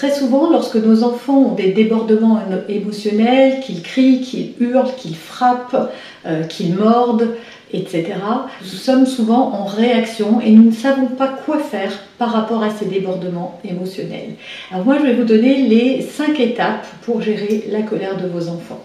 Très souvent, lorsque nos enfants ont des débordements émotionnels, qu'ils crient, qu'ils hurlent, qu'ils frappent, euh, qu'ils mordent, etc., nous sommes souvent en réaction et nous ne savons pas quoi faire par rapport à ces débordements émotionnels. Alors moi, je vais vous donner les cinq étapes pour gérer la colère de vos enfants.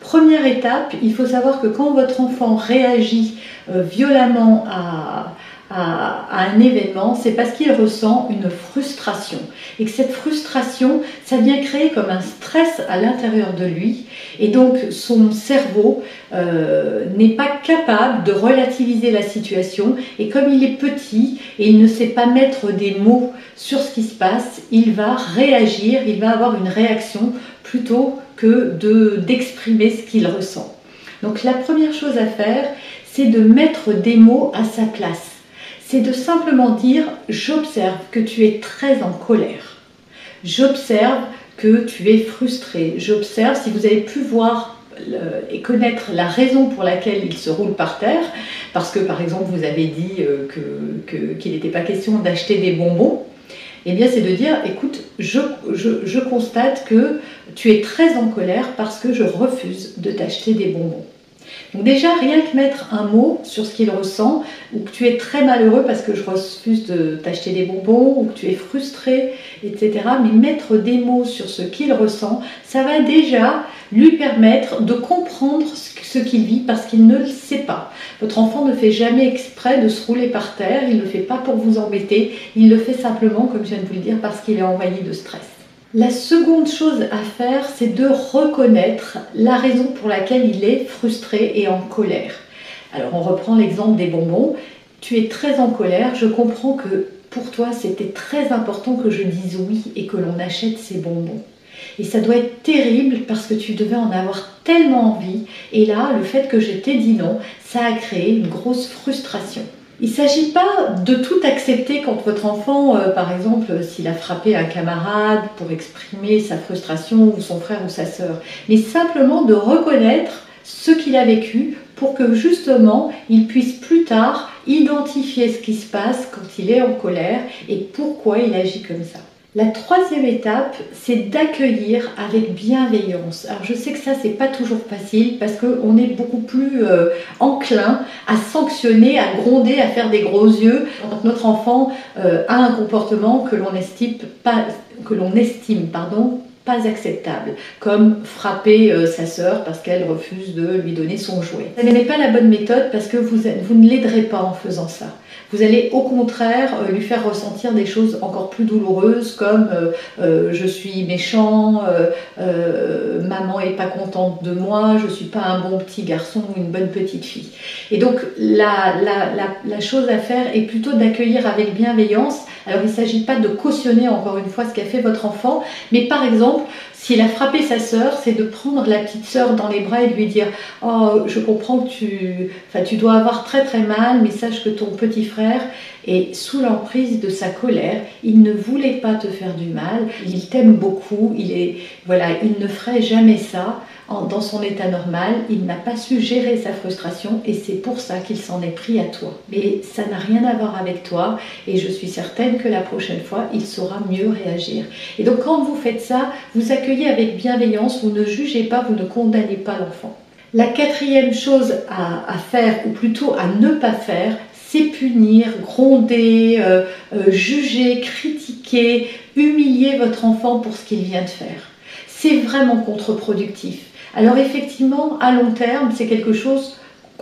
Première étape, il faut savoir que quand votre enfant réagit euh, violemment à, à, un événement, c'est parce qu'il ressent une frustration. Et que cette frustration, ça vient créer comme un stress à l'intérieur de lui. Et donc son cerveau euh, n'est pas capable de relativiser la situation. Et comme il est petit et il ne sait pas mettre des mots sur ce qui se passe, il va réagir, il va avoir une réaction plutôt que d'exprimer ce qu'il ressent. Donc la première chose à faire, c'est de mettre des mots à sa place c'est de simplement dire j'observe que tu es très en colère. J'observe que tu es frustré. J'observe si vous avez pu voir et connaître la raison pour laquelle il se roule par terre, parce que par exemple vous avez dit euh, qu'il n'était pas question d'acheter des bonbons, eh bien c'est de dire écoute, je, je constate que tu es très en colère parce que je refuse de t'acheter des bonbons. Donc déjà, rien que mettre un mot sur ce qu'il ressent, ou que tu es très malheureux parce que je refuse de t'acheter des bonbons, ou que tu es frustré, etc. Mais mettre des mots sur ce qu'il ressent, ça va déjà lui permettre de comprendre ce qu'il vit parce qu'il ne le sait pas. Votre enfant ne fait jamais exprès de se rouler par terre, il ne le fait pas pour vous embêter, il le fait simplement, comme je viens de vous le dire, parce qu'il est envahi de stress. La seconde chose à faire, c'est de reconnaître la raison pour laquelle il est frustré et en colère. Alors on reprend l'exemple des bonbons. Tu es très en colère, je comprends que pour toi c'était très important que je dise oui et que l'on achète ces bonbons. Et ça doit être terrible parce que tu devais en avoir tellement envie. Et là, le fait que je t'ai dit non, ça a créé une grosse frustration. Il ne s'agit pas de tout accepter quand votre enfant, euh, par exemple, s'il a frappé un camarade pour exprimer sa frustration ou son frère ou sa sœur, mais simplement de reconnaître ce qu'il a vécu pour que justement il puisse plus tard identifier ce qui se passe quand il est en colère et pourquoi il agit comme ça. La troisième étape, c'est d'accueillir avec bienveillance. Alors je sais que ça, c'est pas toujours facile parce qu'on est beaucoup plus euh, enclin à sanctionner, à gronder, à faire des gros yeux quand notre enfant euh, a un comportement que l'on estime pas, que l'on estime, pardon, pas acceptable, comme frapper euh, sa sœur parce qu'elle refuse de lui donner son jouet. Ce n'est pas la bonne méthode parce que vous, vous ne l'aiderez pas en faisant ça vous allez au contraire euh, lui faire ressentir des choses encore plus douloureuses comme euh, je suis méchant, maman est pas contente de moi, je suis pas un bon petit garçon ou une bonne petite fille. Et donc la chose à faire est plutôt d'accueillir avec bienveillance. Alors il ne s'agit pas de cautionner encore une fois ce qu'a fait votre enfant, mais par exemple s'il a frappé sa sœur, c'est de prendre la petite sœur dans les bras et de lui dire Oh, je comprends que tu, enfin, tu dois avoir très très mal, mais sache que ton petit frère est sous l'emprise de sa colère. Il ne voulait pas te faire du mal. Il t'aime beaucoup. Il est, voilà, il ne ferait jamais ça dans son état normal, il n'a pas su gérer sa frustration et c'est pour ça qu'il s'en est pris à toi. Mais ça n'a rien à voir avec toi et je suis certaine que la prochaine fois, il saura mieux réagir. Et donc quand vous faites ça, vous accueillez avec bienveillance, vous ne jugez pas, vous ne condamnez pas l'enfant. La quatrième chose à, faire, ou plutôt à ne pas faire, c'est punir, gronder, euh, euh, juger, critiquer, humilier votre enfant pour ce qu'il vient de faire. C'est vraiment contre-productif. Alors effectivement, à long terme, c'est quelque chose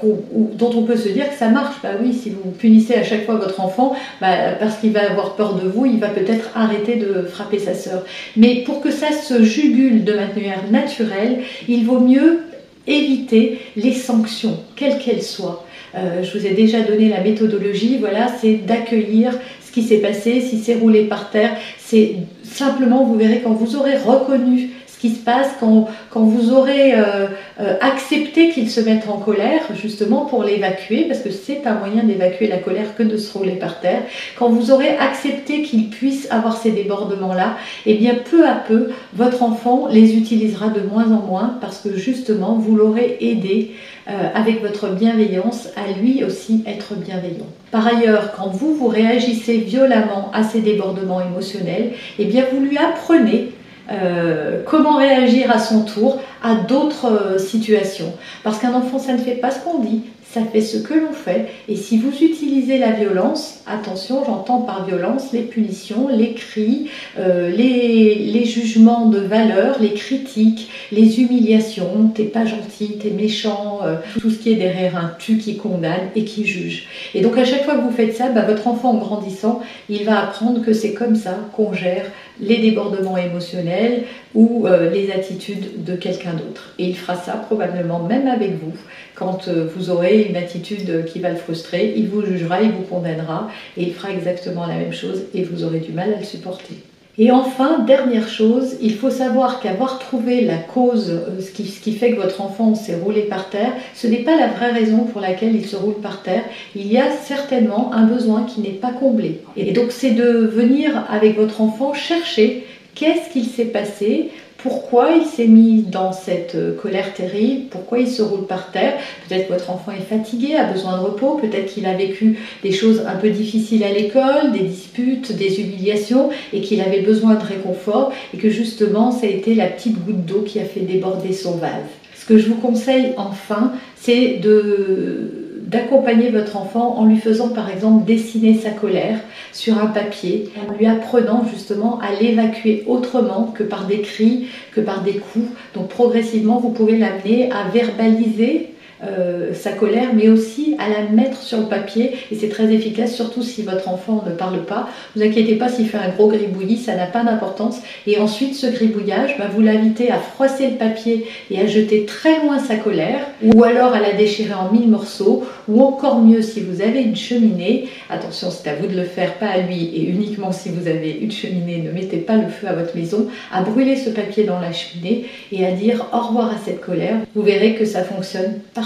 dont on peut se dire que ça marche. Bah oui, si vous punissez à chaque fois votre enfant, bah, parce qu'il va avoir peur de vous, il va peut-être arrêter de frapper sa sœur. Mais pour que ça se jugule de manière naturelle, il vaut mieux éviter les sanctions, quelles qu'elles soient. Euh, je vous ai déjà donné la méthodologie, voilà, c'est d'accueillir ce qui s'est passé, si c'est roulé par terre, c'est simplement, vous verrez, quand vous aurez reconnu se passe quand, quand vous aurez euh, euh, accepté qu'il se mette en colère, justement pour l'évacuer, parce que c'est un moyen d'évacuer la colère que de se rouler par terre, quand vous aurez accepté qu'il puisse avoir ces débordements-là, et eh bien peu à peu, votre enfant les utilisera de moins en moins, parce que justement, vous l'aurez aidé euh, avec votre bienveillance à lui aussi être bienveillant. Par ailleurs, quand vous, vous réagissez violemment à ces débordements émotionnels, et eh bien vous lui apprenez euh, comment réagir à son tour à d'autres euh, situations. Parce qu'un enfant, ça ne fait pas ce qu'on dit, ça fait ce que l'on fait. Et si vous utilisez la violence, attention, j'entends par violence les punitions, les cris, euh, les, jugements de valeur, les critiques, les humiliations, t'es pas gentil, t'es méchant, euh, tout ce qui est derrière un tu qui condamne et qui juge. Et donc à chaque fois que vous faites ça, bah, votre enfant en grandissant, il va apprendre que c'est comme ça qu'on gère les débordements émotionnels ou euh, les attitudes de quelqu'un d'autre. Et il fera ça probablement même avec vous. Quand vous aurez une attitude qui va le frustrer, il vous jugera, il vous condamnera et il fera exactement la même chose et vous aurez du mal à le supporter. Et enfin, dernière chose, il faut savoir qu'avoir trouvé la cause, euh, ce qui, ce qui, fait que votre enfant s'est roulé par terre, ce n'est pas la vraie raison pour laquelle il se roule par terre. Il y a certainement un besoin qui n'est pas comblé. Et donc c'est de venir avec votre enfant chercher qu'est-ce qu'il s'est passé, pourquoi il s'est mis dans cette euh, colère terrible, pourquoi il se roule par terre. Peut-être que votre enfant est fatigué, a besoin de repos, peut-être qu'il a vécu des choses un peu difficiles à l'école, des disputes, des humiliations, et qu'il avait besoin de réconfort, et que justement ça a été la petite goutte d'eau qui a fait déborder son vase. Ce que je vous conseille enfin, c'est de d'accompagner votre enfant en lui faisant par exemple dessiner sa colère sur un papier, en lui apprenant justement à l'évacuer autrement que par des cris, que par des coups. Donc progressivement, vous pouvez l'amener à verbaliser euh, sa colère, mais aussi à la mettre sur le papier. Et c'est très efficace, surtout si votre enfant ne parle pas. Vous inquiétez pas s'il fait un gros gribouillis, ça n'a pas d'importance. Et ensuite, ce gribouillage, bah, vous l'invitez à froisser le papier et à jeter très loin sa colère, ou alors à la déchirer en mille morceaux, ou encore mieux si vous avez une cheminée. Attention, c'est à vous de le faire, pas à lui, et uniquement si vous avez une cheminée, ne mettez pas le feu à votre maison, à brûler ce papier dans la cheminée et à dire au revoir à cette colère. Vous verrez que ça fonctionne parfaitement